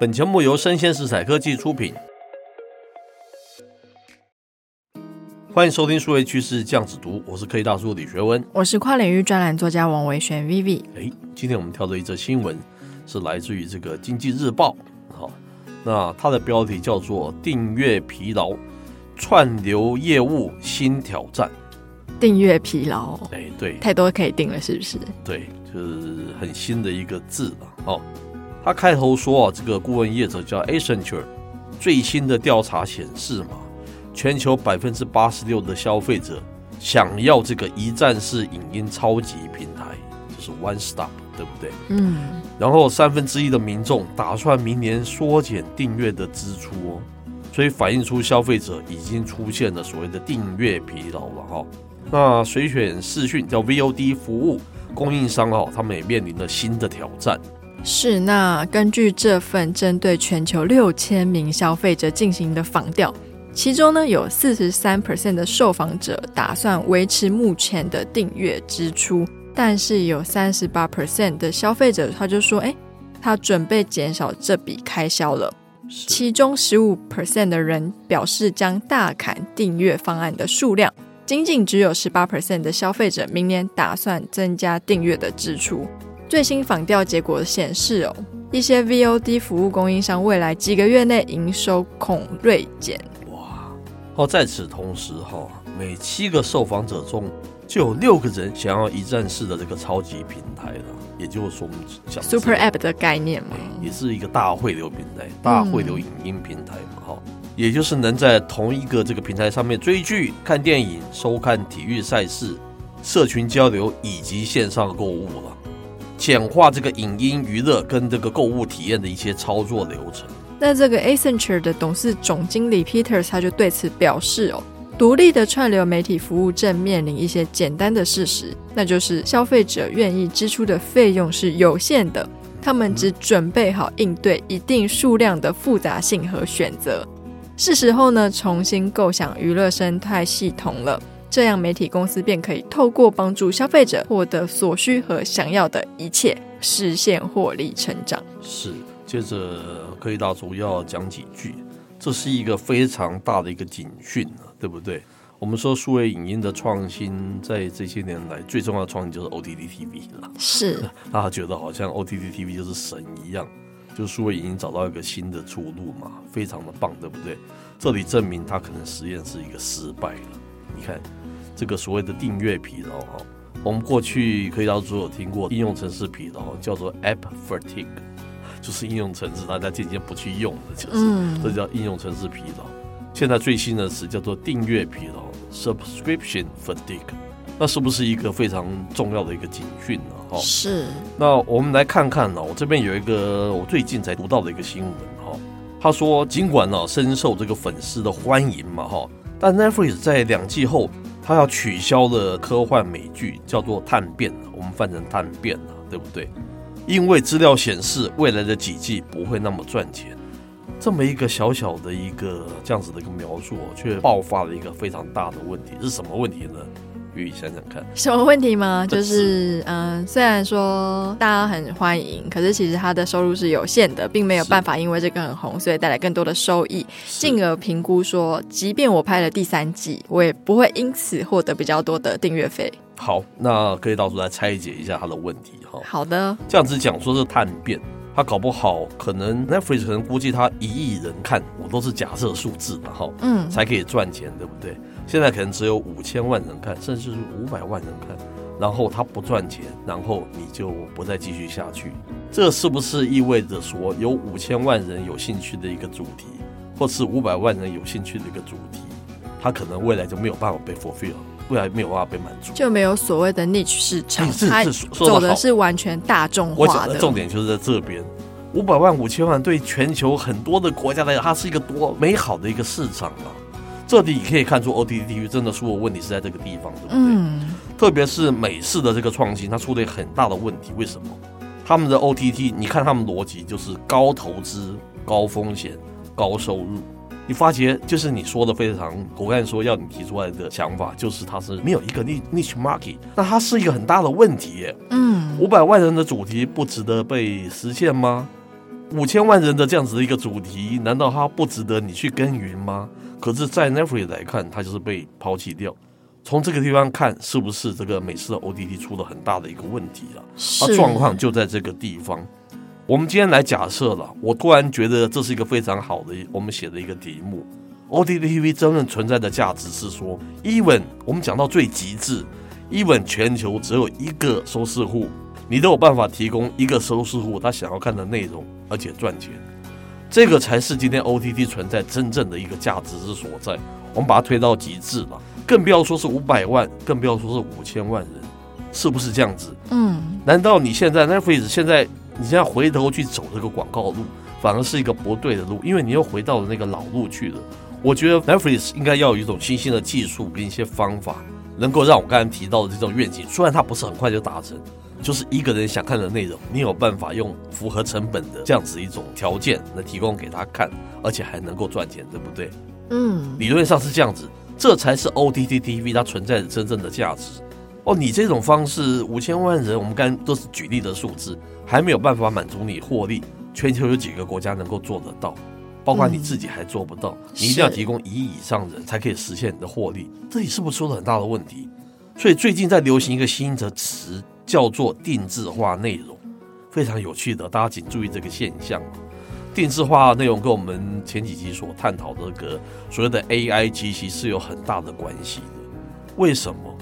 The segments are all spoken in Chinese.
本节目由生鲜食材科技出品，欢迎收听数位趋势酱子读，我是科技大叔李学文，我是跨领域专栏作家王维轩 Vivi。哎，今天我们挑的一则新闻是来自于这个经济日报，好，那它的标题叫做“订阅疲劳，串流业务新挑战”。订阅疲劳，哎，对，太多可以订了，是不是？对，就是很新的一个字了，哦。他开头说啊，这个顾问业者叫 Accenture，最新的调查显示嘛，全球百分之八十六的消费者想要这个一站式影音超级平台，就是 One Stop，对不对？嗯。然后三分之一的民众打算明年缩减订阅的支出哦，所以反映出消费者已经出现了所谓的订阅疲劳了哈。那随选视讯叫 VOD 服务供应商哦，他们也面临了新的挑战。是，那根据这份针对全球六千名消费者进行的访调，其中呢有四十三 percent 的受访者打算维持目前的订阅支出，但是有三十八 percent 的消费者他就说，哎，他准备减少这笔开销了。其中十五 percent 的人表示将大砍订阅方案的数量，仅仅只有十八 percent 的消费者明年打算增加订阅的支出。最新访调结果显示，哦，一些 VOD 服务供应商未来几个月内营收恐锐减。哇！哦，在此同时，哈，每七个受访者中就有六个人想要一站式的这个超级平台了，也就是说，我们讲 Super App 的概念嘛，也是一个大汇流平台、大汇流影音平台嘛，哈、嗯，也就是能在同一个这个平台上面追剧、看电影、收看体育赛事、社群交流以及线上购物了。简化这个影音娱乐跟这个购物体验的一些操作流程。那这个 Accenture 的董事总经理 Peters 他就对此表示哦，独立的串流媒体服务正面临一些简单的事实，那就是消费者愿意支出的费用是有限的，他们只准备好应对一定数量的复杂性和选择，是时候呢重新构想娱乐生态系统了。这样，媒体公司便可以透过帮助消费者获得所需和想要的一切，实现获利成长。是，接着科技大叔要讲几句，这是一个非常大的一个警讯啊，对不对？我们说数位影音的创新，在这些年来最重要的创新就是 OTT TV 了。是，大家觉得好像 OTT TV 就是神一样，就数位影音找到一个新的出路嘛，非常的棒，对不对？这里证明他可能实验是一个失败了。你看。这个所谓的订阅疲劳哈，我们过去可以到处有听过应用程式疲劳，叫做 App Fatigue，就是应用程式大家渐渐不去用的，就是、嗯、这叫应用程式疲劳。现在最新的词叫做订阅疲劳 Subscription Fatigue，那是不是一个非常重要的一个警讯呢？哈，是。那我们来看看呢，我这边有一个我最近才读到的一个新闻哈，他说尽管呢深受这个粉丝的欢迎嘛哈，但 Netflix 在两季后。他要取消的科幻美剧叫做《探变》，我们翻成《探变》了，对不对？因为资料显示，未来的几季不会那么赚钱。这么一个小小的一个这样子的一个描述，却爆发了一个非常大的问题，是什么问题呢？予以想想看，什么问题吗？就是，嗯、呃，虽然说大家很欢迎，可是其实他的收入是有限的，并没有办法因为这个很红，所以带来更多的收益，进而评估说，即便我拍了第三季，我也不会因此获得比较多的订阅费。好，那可以到时候来拆解一下他的问题哈。好的，这样子讲说是探变，他搞不好可能 Netflix 可能估计他一亿人看，我都是假设数字嘛，哈，嗯，才可以赚钱，对不对？现在可能只有五千万人看，甚至是五百万人看，然后他不赚钱，然后你就不再继续下去。这是不是意味着说，有五千万人有兴趣的一个主题，或是五百万人有兴趣的一个主题，它可能未来就没有办法被 fulfill，未来没有办法被满足，就没有所谓的 niche 市场，它走的是完全大众化的。我讲的重点就是在这边，五百万、五千万对全球很多的国家来讲，它是一个多美好的一个市场啊。这里可以看出，OTT 真的出了问题是在这个地方，对不对？嗯。特别是美式的这个创新，它出了很大的问题。为什么？他们的 OTT，你看他们逻辑就是高投资、高风险、高收入。你发觉就是你说的非常，我刚才说要你提出来的想法，就是它是没有一个 niche market，那它是一个很大的问题耶。嗯。五百万人的主题不值得被实现吗？五千万人的这样子的一个主题，难道它不值得你去耕耘吗？可是，在 Netflix 来看，它就是被抛弃掉。从这个地方看，是不是这个美式的 OTT 出了很大的一个问题啊？它状况就在这个地方。我们今天来假设了，我突然觉得这是一个非常好的我们写的一个题目。OTT TV 真正存在的价值是说，even 我们讲到最极致，even 全球只有一个收视户，你都有办法提供一个收视户他想要看的内容，而且赚钱，这个才是今天 OTT 存在真正的一个价值之所在。我们把它推到极致了。更不要说是五百万，更不要说是五千万人，是不是这样子？嗯，难道你现在 Netflix 现在你现在回头去走这个广告路，反而是一个不对的路？因为你又回到了那个老路去了。我觉得 Netflix 应该要有一种新兴的技术跟一些方法，能够让我刚才提到的这种愿景，虽然它不是很快就达成，就是一个人想看的内容，你有办法用符合成本的这样子一种条件来提供给他看，而且还能够赚钱，对不对？嗯，理论上是这样子。这才是 OTT TV 它存在的真正的价值哦！你这种方式五千万人，我们刚刚都是举例的数字，还没有办法满足你获利。全球有几个国家能够做得到？包括你自己还做不到。嗯、你一定要提供一亿以上人才可以实现你的获利，这里是不是出了很大的问题？所以最近在流行一个新的词，叫做定制化内容，非常有趣的，大家请注意这个现象。定制化内容跟我们前几集所探讨的这个所谓的 AI 机器是有很大的关系的。为什么？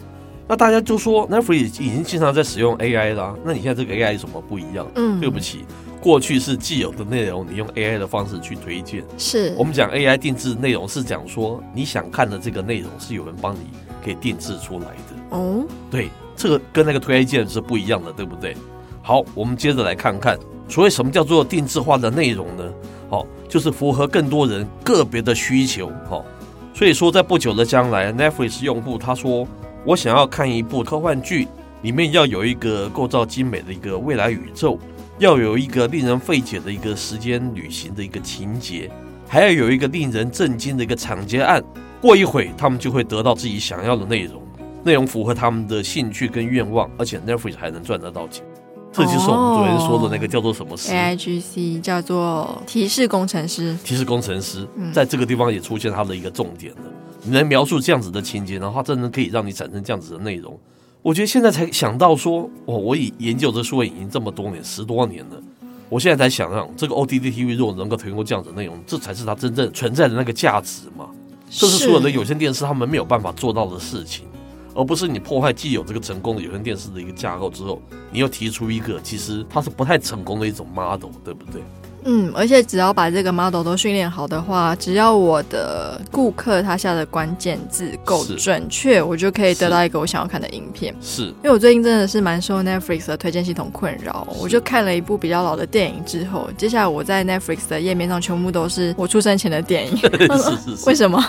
那大家就说 Netflix 已经经常在使用 AI 啦，那你现在这个 AI 有什么不一样？嗯，对不起，过去是既有的内容，你用 AI 的方式去推荐。是我们讲 AI 定制内容，是讲说你想看的这个内容是有人帮你给定制出来的。哦，对，这个跟那个推荐是不一样的，对不对？好，我们接着来看看。所谓什么叫做定制化的内容呢？好，就是符合更多人个别的需求。好，所以说在不久的将来，Netflix 用户他说，我想要看一部科幻剧，里面要有一个构造精美的一个未来宇宙，要有一个令人费解的一个时间旅行的一个情节，还要有一个令人震惊的一个抢劫案。过一会，他们就会得到自己想要的内容，内容符合他们的兴趣跟愿望，而且 Netflix 还能赚得到钱。这就是我们昨天说的那个叫做什么师？AIGC 叫做提示工程师。提示工程师在这个地方也出现它的一个重点了。你能描述这样子的情节，然后它真的可以让你产生这样子的内容。我觉得现在才想到说，哦，我已研究这数位影音这么多年，十多年了，我现在才想让这个 O T D T V 如果能够提供这样子的内容，这才是它真正存在的那个价值嘛。这是所有的有线电视他们没有办法做到的事情。而不是你破坏既有这个成功的有线电视的一个架构之后，你又提出一个其实它是不太成功的一种 model，对不对？嗯，而且只要把这个 model 都训练好的话，只要我的顾客他下的关键字够准确，我就可以得到一个我想要看的影片。是，因为我最近真的是蛮受 Netflix 的推荐系统困扰，我就看了一部比较老的电影之后，接下来我在 Netflix 的页面上全部都是我出生前的电影。是是是。为什么？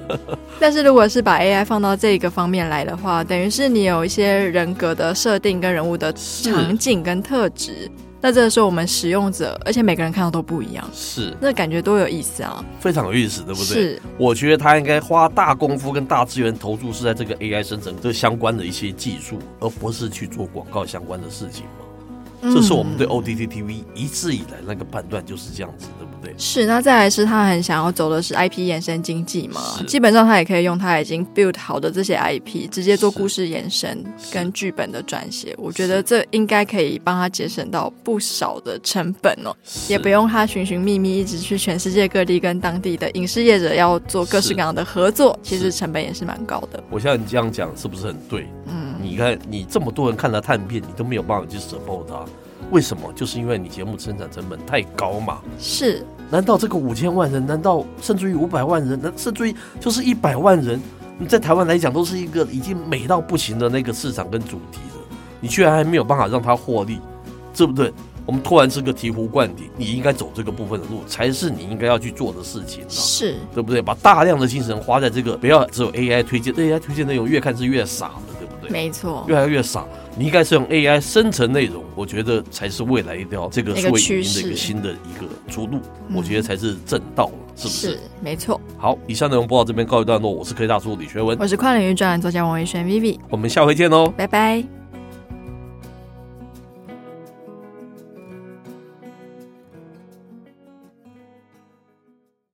但是如果是把 AI 放到这个方面来的话，等于是你有一些人格的设定跟人物的场景跟特质。那这个时候我们使用者，而且每个人看到都不一样，是那感觉多有意思啊，非常有意思，对不对？是，我觉得他应该花大功夫跟大资源投注是在这个 AI 生成这相关的一些技术，而不是去做广告相关的事情嘛。这是我们对 OTT TV 一直以来那个判断就是这样子，对是，那再来是他很想要走的是 IP 延伸经济嘛？基本上他也可以用他已经 build 好的这些 IP 直接做故事延伸跟剧本的撰写，我觉得这应该可以帮他节省到不少的成本哦，也不用他寻寻觅觅一直去全世界各地跟当地的影视业者要做各式各样的合作，其实成本也是蛮高的。我像你这样讲是不是很对？嗯。你看，你这么多人看他探片，你都没有办法去 support 它，为什么？就是因为你节目生产成本太高嘛。是？难道这个五千万人，难道甚至于五百万人，那甚至于就是一百万人，你在台湾来讲都是一个已经美到不行的那个市场跟主题了，你居然还没有办法让它获利，对不对？我们突然是个醍醐灌顶，你应该走这个部分的路，才是你应该要去做的事情，是对不对？把大量的精神花在这个，不要只有 AI 推荐，AI 推荐内容越看是越傻的，没错，越来越傻。你应该是用 AI 生成内容，我觉得才是未来一条这个数位影音的一个新的一个出路，我觉得才是正道，是不是？是，没错。好，以上内容播到这边告一段落，我是科技大叔李学文，我是跨领域专栏作家王维轩 Vivi，我们下回见喽，拜拜。